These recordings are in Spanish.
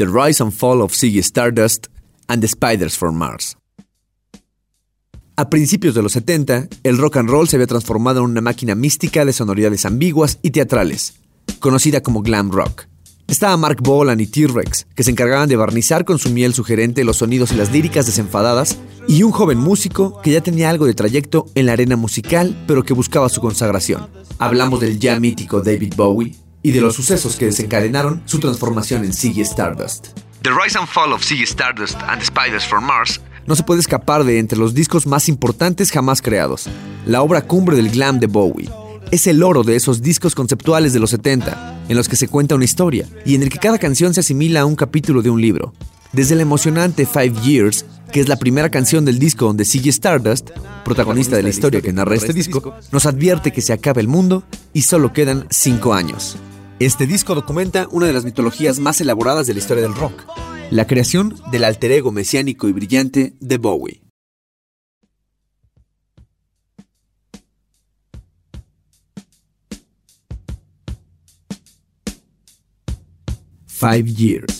The Rise and Fall of Ziggy Stardust and the Spiders from Mars. A principios de los 70, el rock and roll se había transformado en una máquina mística de sonoridades ambiguas y teatrales, conocida como glam rock. Estaba Mark Bolan y T-Rex, que se encargaban de barnizar con su miel sugerente los sonidos y las líricas desenfadadas, y un joven músico que ya tenía algo de trayecto en la arena musical, pero que buscaba su consagración. Hablamos del ya mítico David Bowie y de los sucesos que desencadenaron su transformación en Ziggy Stardust. The Rise and Fall of Ziggy Stardust and the Spiders from Mars no se puede escapar de entre los discos más importantes jamás creados, la obra cumbre del glam de Bowie. Es el oro de esos discos conceptuales de los 70, en los que se cuenta una historia y en el que cada canción se asimila a un capítulo de un libro. Desde la emocionante Five Years, que es la primera canción del disco donde sigue Stardust, protagonista de la historia que narra este disco, nos advierte que se acaba el mundo y solo quedan cinco años. Este disco documenta una de las mitologías más elaboradas de la historia del rock, la creación del alter ego mesiánico y brillante de Bowie. Five Years.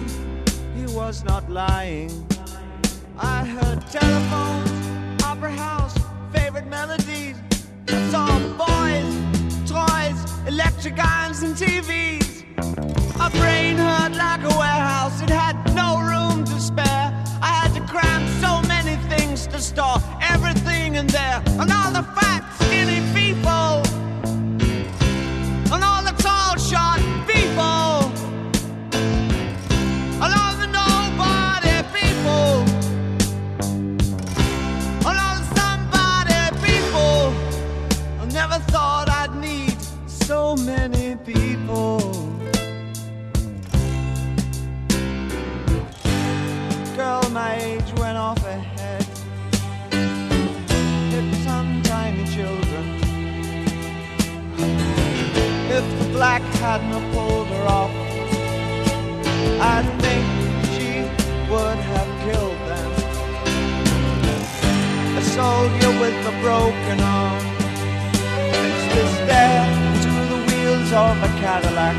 was not lying. I heard telephones, opera house favorite melodies. I saw boys, toys, electric irons, and TVs. My brain hurt like a warehouse, it had no room to spare. I had to cram so many things to store everything in there, and all the fat, hadn't pulled her off, I think she would have killed them. A soldier with a broken arm fixed stare to the wheels of a Cadillac.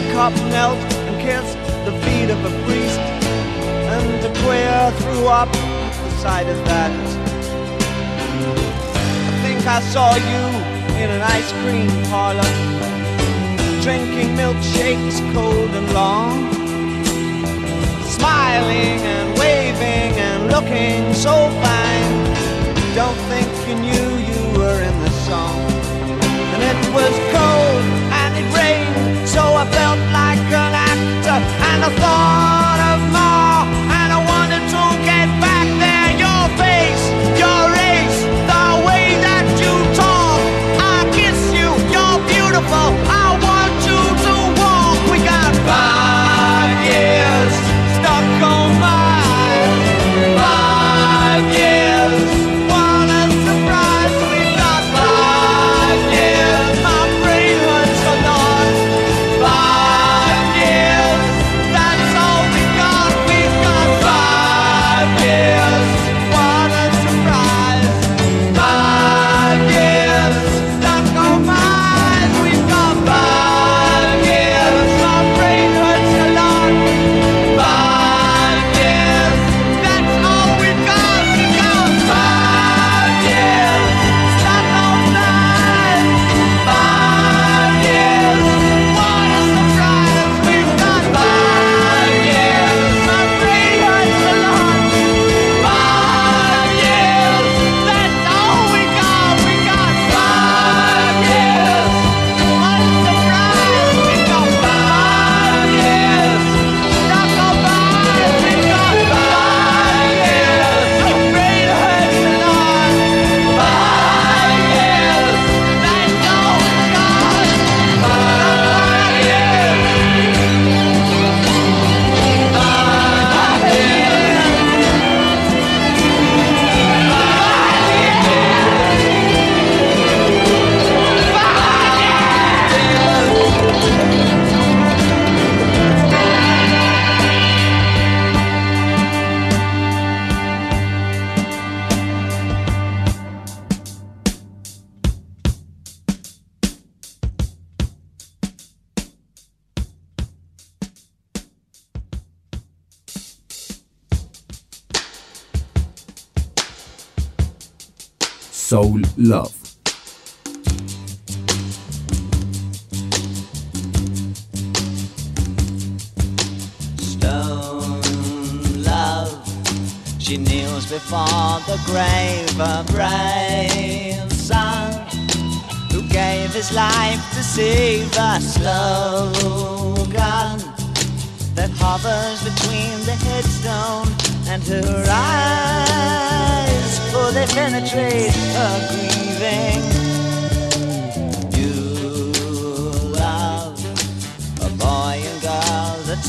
A cop knelt and kissed the feet of a priest, and a queer threw up the sight of that. I think I saw you in an ice cream parlor drinking milkshakes cold and long, smiling and waving and looking so fine. Don't think you knew you were in the song. And it was cold and it rained, so I felt like an actor. And I thought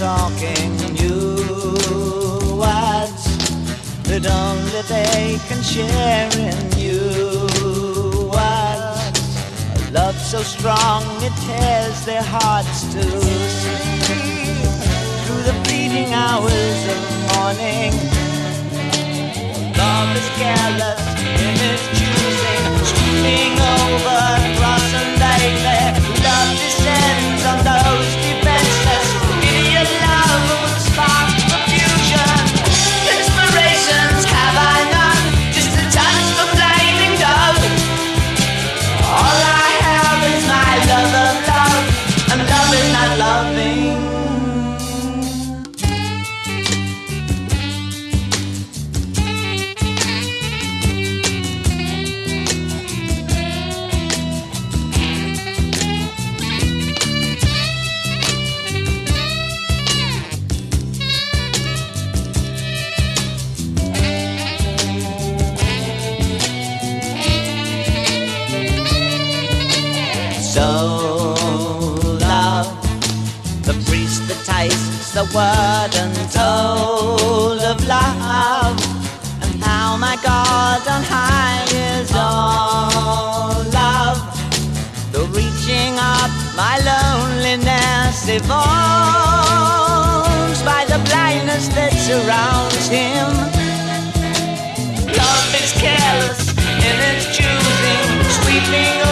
talking new words that only they can share in you words. A love so strong it tears their hearts to sleep through the fleeting hours of morning. Love is careless in its choosing, sweeping over cross and baby. Love descends on those word untold of love, and how my God on high is all love. The reaching up my loneliness evolves by the blindness that surrounds him. Love is careless in its choosing, sweeping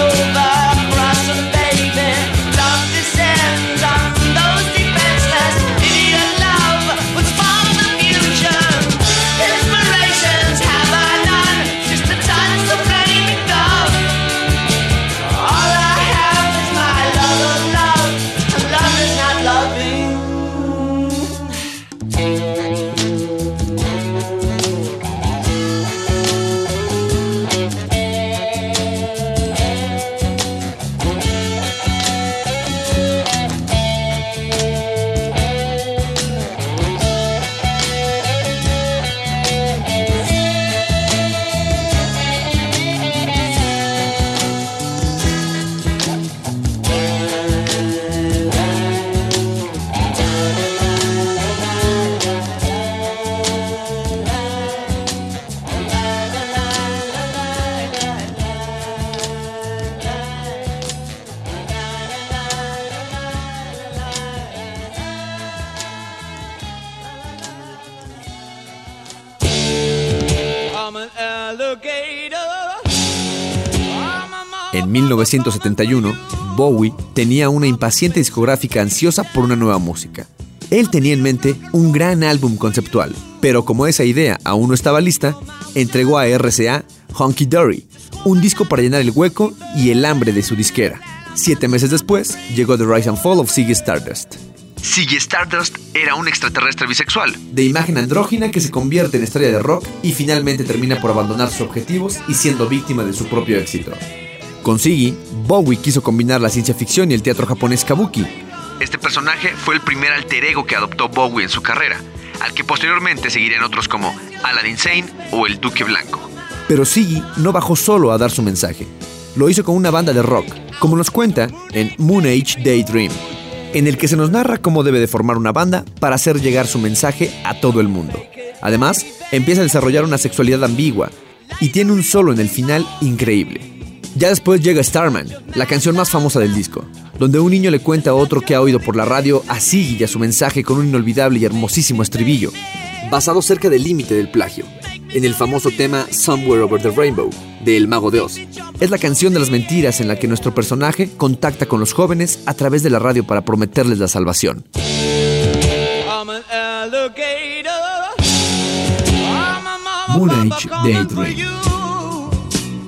En 1971, Bowie tenía una impaciente discográfica ansiosa por una nueva música. Él tenía en mente un gran álbum conceptual, pero como esa idea aún no estaba lista, entregó a RCA Honky Dory, un disco para llenar el hueco y el hambre de su disquera. Siete meses después, llegó The Rise and Fall of Ziggy Stardust. Ziggy Stardust era un extraterrestre bisexual, de imagen andrógina que se convierte en estrella de rock y finalmente termina por abandonar sus objetivos y siendo víctima de su propio éxito. Con Ziggy, Bowie quiso combinar la ciencia ficción y el teatro japonés kabuki. Este personaje fue el primer alter ego que adoptó Bowie en su carrera, al que posteriormente seguirían otros como Aladdin Sane o el Duque Blanco. Pero Ziggy no bajó solo a dar su mensaje. Lo hizo con una banda de rock, como nos cuenta en Moon Age Daydream, en el que se nos narra cómo debe de formar una banda para hacer llegar su mensaje a todo el mundo. Además, empieza a desarrollar una sexualidad ambigua y tiene un solo en el final increíble. Ya después llega Starman, la canción más famosa del disco, donde un niño le cuenta a otro que ha oído por la radio a Ziggy y a su mensaje con un inolvidable y hermosísimo estribillo, basado cerca del límite del plagio, en el famoso tema Somewhere Over the Rainbow, de El Mago de Oz. Es la canción de las mentiras en la que nuestro personaje contacta con los jóvenes a través de la radio para prometerles la salvación. Moon Age you.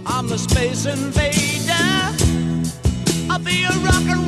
I'm a space invader. I'll be a rock and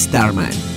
Starman.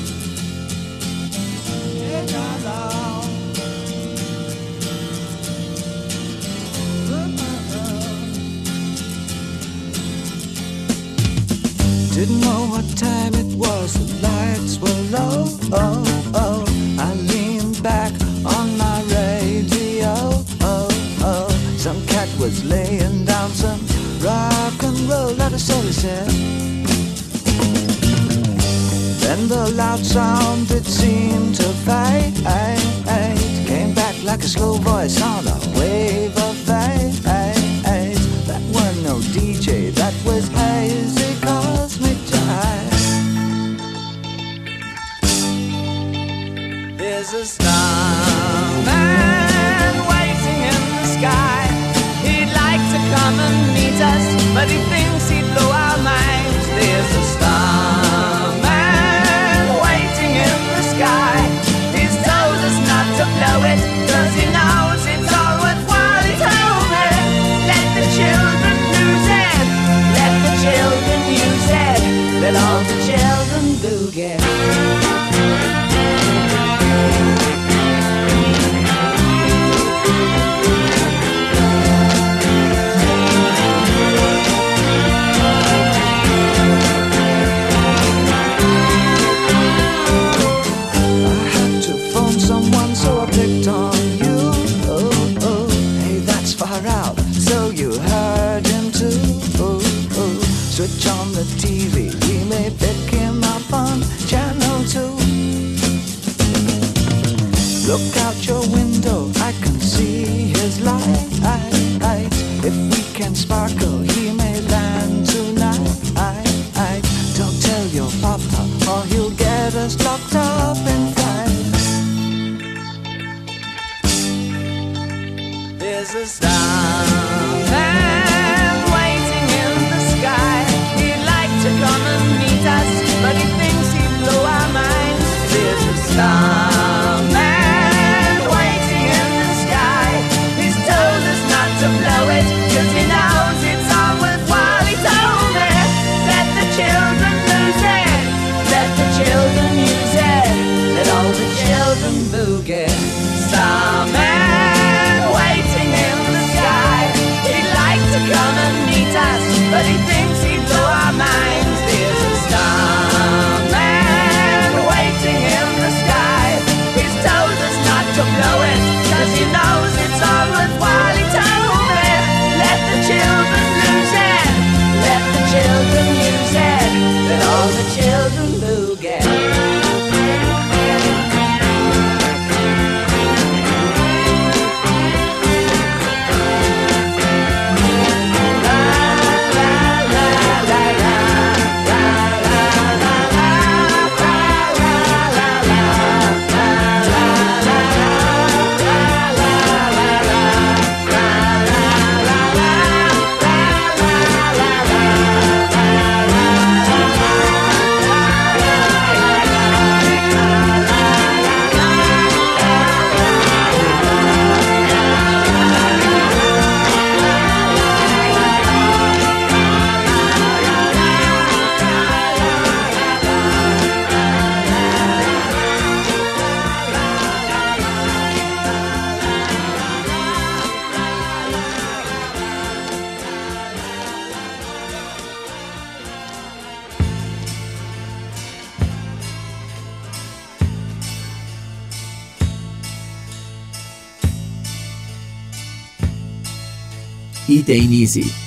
e Dainese.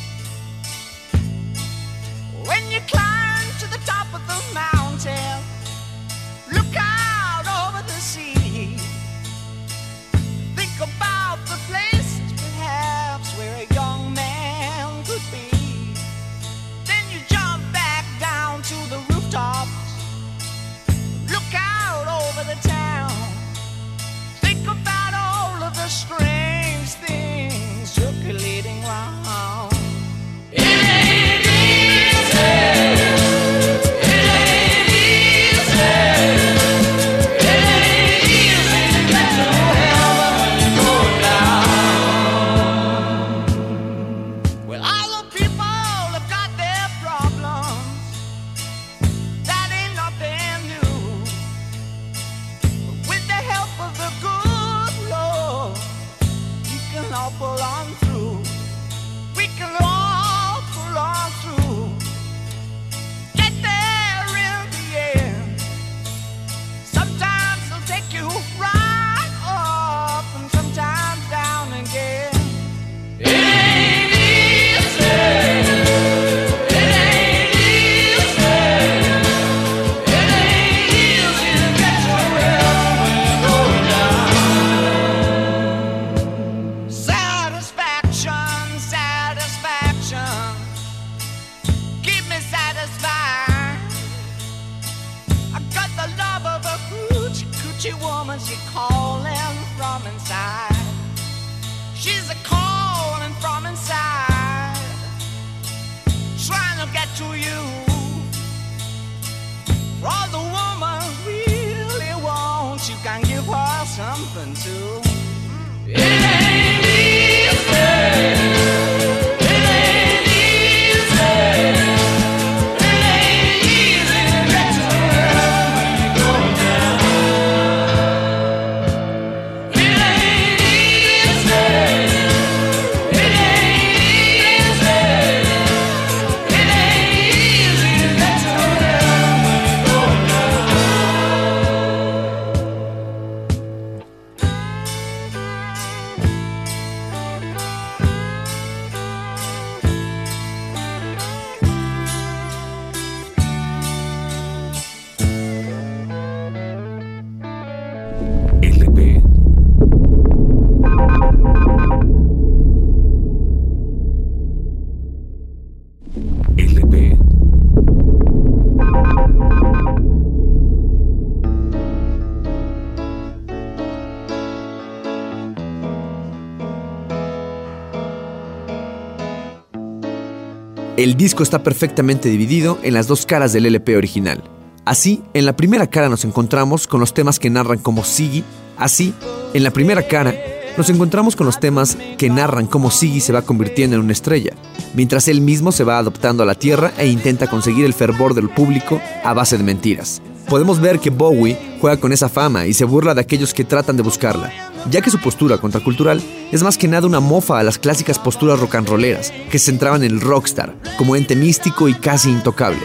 El disco está perfectamente dividido en las dos caras del LP original. Así, en la primera cara nos encontramos con los temas que narran como Siggy. Así, en la primera cara nos encontramos con los temas que narran cómo Siggy se va convirtiendo en una estrella, mientras él mismo se va adoptando a la Tierra e intenta conseguir el fervor del público a base de mentiras. Podemos ver que Bowie juega con esa fama y se burla de aquellos que tratan de buscarla, ya que su postura contracultural es más que nada una mofa a las clásicas posturas rock and rolleras, que se centraban en el rockstar, como ente místico y casi intocable.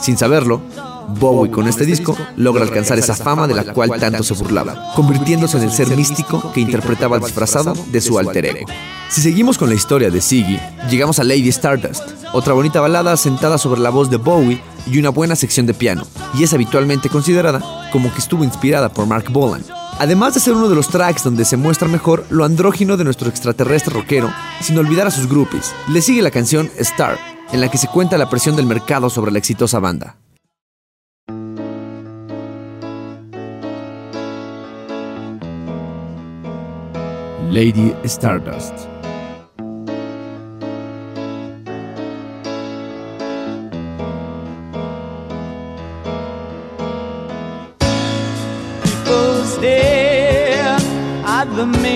Sin saberlo, Bowie con este disco logra alcanzar esa fama de la cual tanto se burlaba, convirtiéndose en el ser místico que interpretaba disfrazado de su alter ego. Si seguimos con la historia de Siggy, llegamos a Lady Stardust, otra bonita balada asentada sobre la voz de Bowie y una buena sección de piano, y es habitualmente considerada como que estuvo inspirada por Mark Bolan. Además de ser uno de los tracks donde se muestra mejor lo andrógino de nuestro extraterrestre rockero, sin olvidar a sus groupies, le sigue la canción Star, en la que se cuenta la presión del mercado sobre la exitosa banda. Lady Stardust.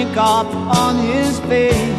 Makeup on his face.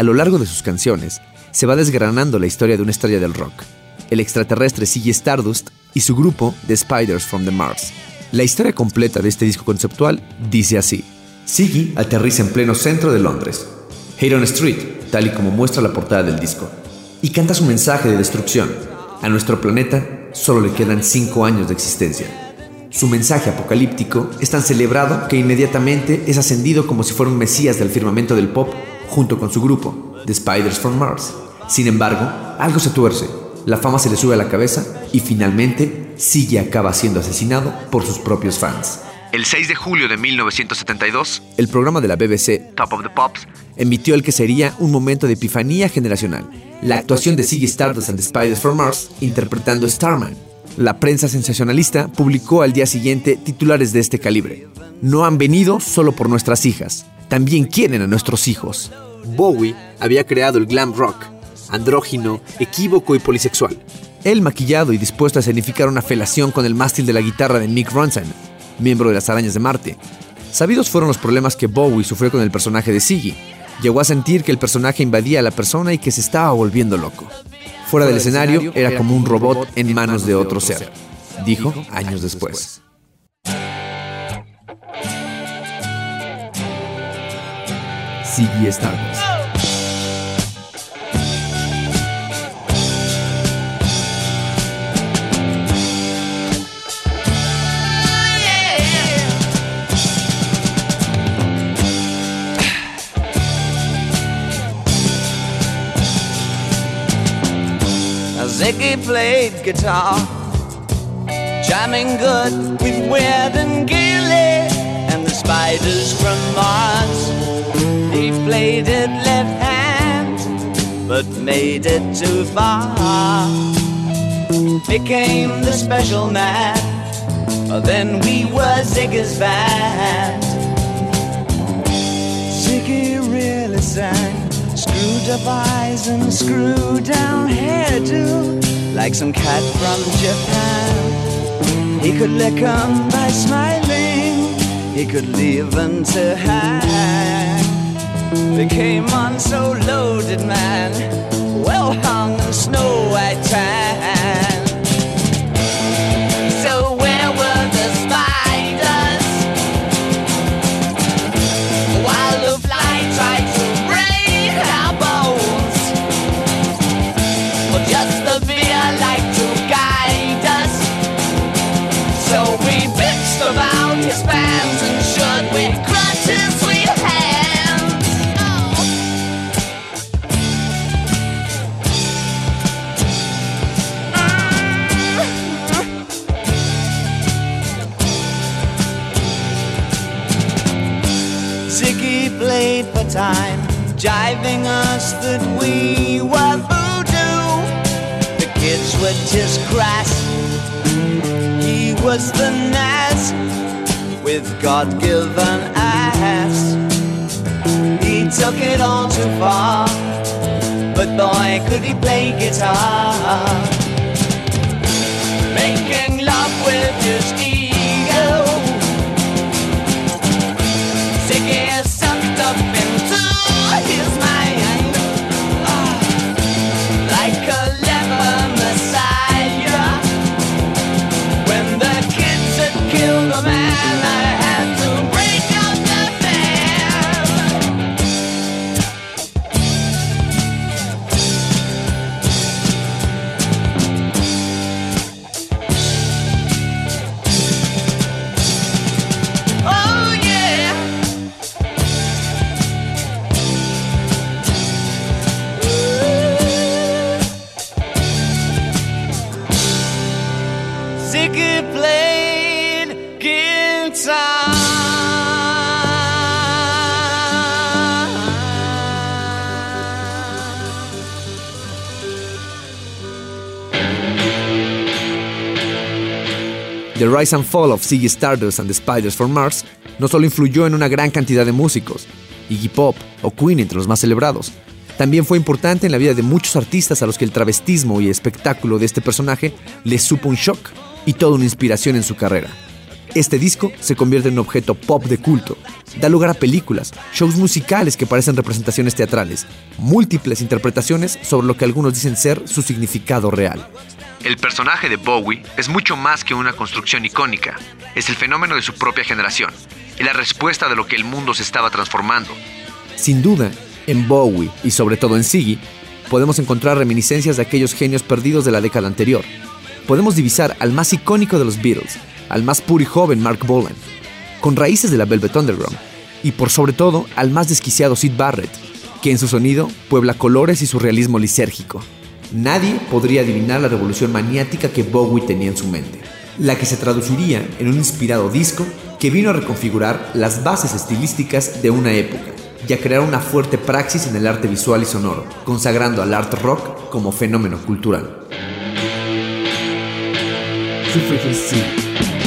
A lo largo de sus canciones, se va desgranando la historia de una estrella del rock, el extraterrestre Ziggy Stardust y su grupo The Spiders from the Mars. La historia completa de este disco conceptual dice así. Ziggy aterriza en pleno centro de Londres, Hayden Street, tal y como muestra la portada del disco, y canta su mensaje de destrucción. A nuestro planeta solo le quedan cinco años de existencia. Su mensaje apocalíptico es tan celebrado que inmediatamente es ascendido como si fuera un mesías del firmamento del pop junto con su grupo, The Spiders from Mars. Sin embargo, algo se tuerce, la fama se le sube a la cabeza y finalmente Siggy acaba siendo asesinado por sus propios fans. El 6 de julio de 1972, el programa de la BBC Top of the Pops emitió el que sería un momento de epifanía generacional, la actuación de Ziggy Stardust and the Spiders from Mars interpretando Starman. La prensa sensacionalista publicó al día siguiente titulares de este calibre. No han venido solo por nuestras hijas, también quieren a nuestros hijos. Bowie había creado el glam rock, andrógino, equívoco y polisexual. Él maquillado y dispuesto a escenificar una felación con el mástil de la guitarra de Mick Ronson, miembro de las Arañas de Marte. Sabidos fueron los problemas que Bowie sufrió con el personaje de Siggy. Llegó a sentir que el personaje invadía a la persona y que se estaba volviendo loco. Fuera del escenario era como un robot en manos de otro ser, dijo años después. Siggy Stardust. Ziggy played guitar, jamming good with Weird and Gilly and the spiders from Mars. It left hand, but made it too far. Became the special man. Then we were Ziggy's band. Ziggy really sang. Screwed up eyes and screwed down hairdo, like some cat from Japan. He could lick 'em by smiling, he could leave them to hang. They came on so loaded, man, well hung in snow white tan. Jiving us that we were voodoo. The kids were just crass. He was the Nas with God given ass. He took it all too far, but boy, could he play guitar. The Rise and Fall of Ziggy Stardust and the Spiders from Mars no solo influyó en una gran cantidad de músicos, Iggy Pop o Queen entre los más celebrados, también fue importante en la vida de muchos artistas a los que el travestismo y espectáculo de este personaje les supo un shock y toda una inspiración en su carrera. Este disco se convierte en un objeto pop de culto, da lugar a películas, shows musicales que parecen representaciones teatrales, múltiples interpretaciones sobre lo que algunos dicen ser su significado real. El personaje de Bowie es mucho más que una construcción icónica, es el fenómeno de su propia generación, y la respuesta de lo que el mundo se estaba transformando. Sin duda, en Bowie y sobre todo en Ziggy, podemos encontrar reminiscencias de aquellos genios perdidos de la década anterior. Podemos divisar al más icónico de los Beatles, al más puro y joven Mark Bolan, con raíces de la Velvet Underground, y por sobre todo al más desquiciado Sid Barrett, que en su sonido puebla colores y surrealismo lisérgico. Nadie podría adivinar la revolución maniática que Bowie tenía en su mente, la que se traduciría en un inspirado disco que vino a reconfigurar las bases estilísticas de una época y a crear una fuerte praxis en el arte visual y sonoro, consagrando al art rock como fenómeno cultural. de frequência.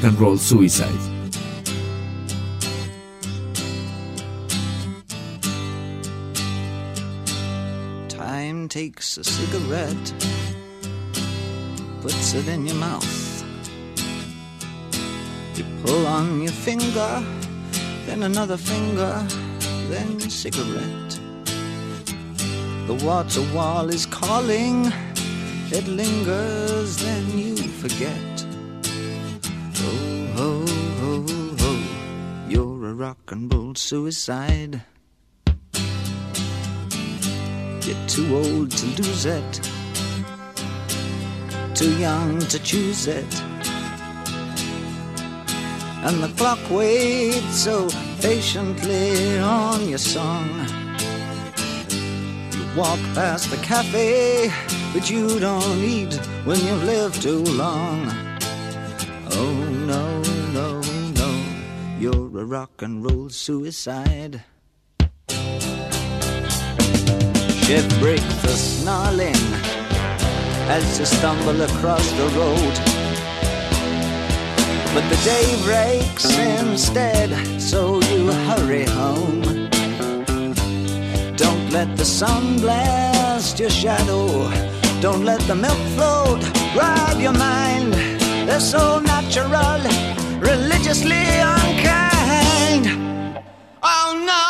Rock and Roll Suicide. Time takes a cigarette, puts it in your mouth. You pull on your finger, then another finger, then cigarette. The water wall is calling, it lingers, then you forget. Rock and roll suicide. You're too old to lose it, too young to choose it. And the clock waits so patiently on your song. You walk past the cafe, but you don't eat when you've lived too long. Oh you're a rock and roll suicide. Ship breaks the snarling as you stumble across the road. But the day breaks instead, so you hurry home. Don't let the sun blast your shadow. Don't let the milk float rob your mind. They're so natural, religiously. Oh no,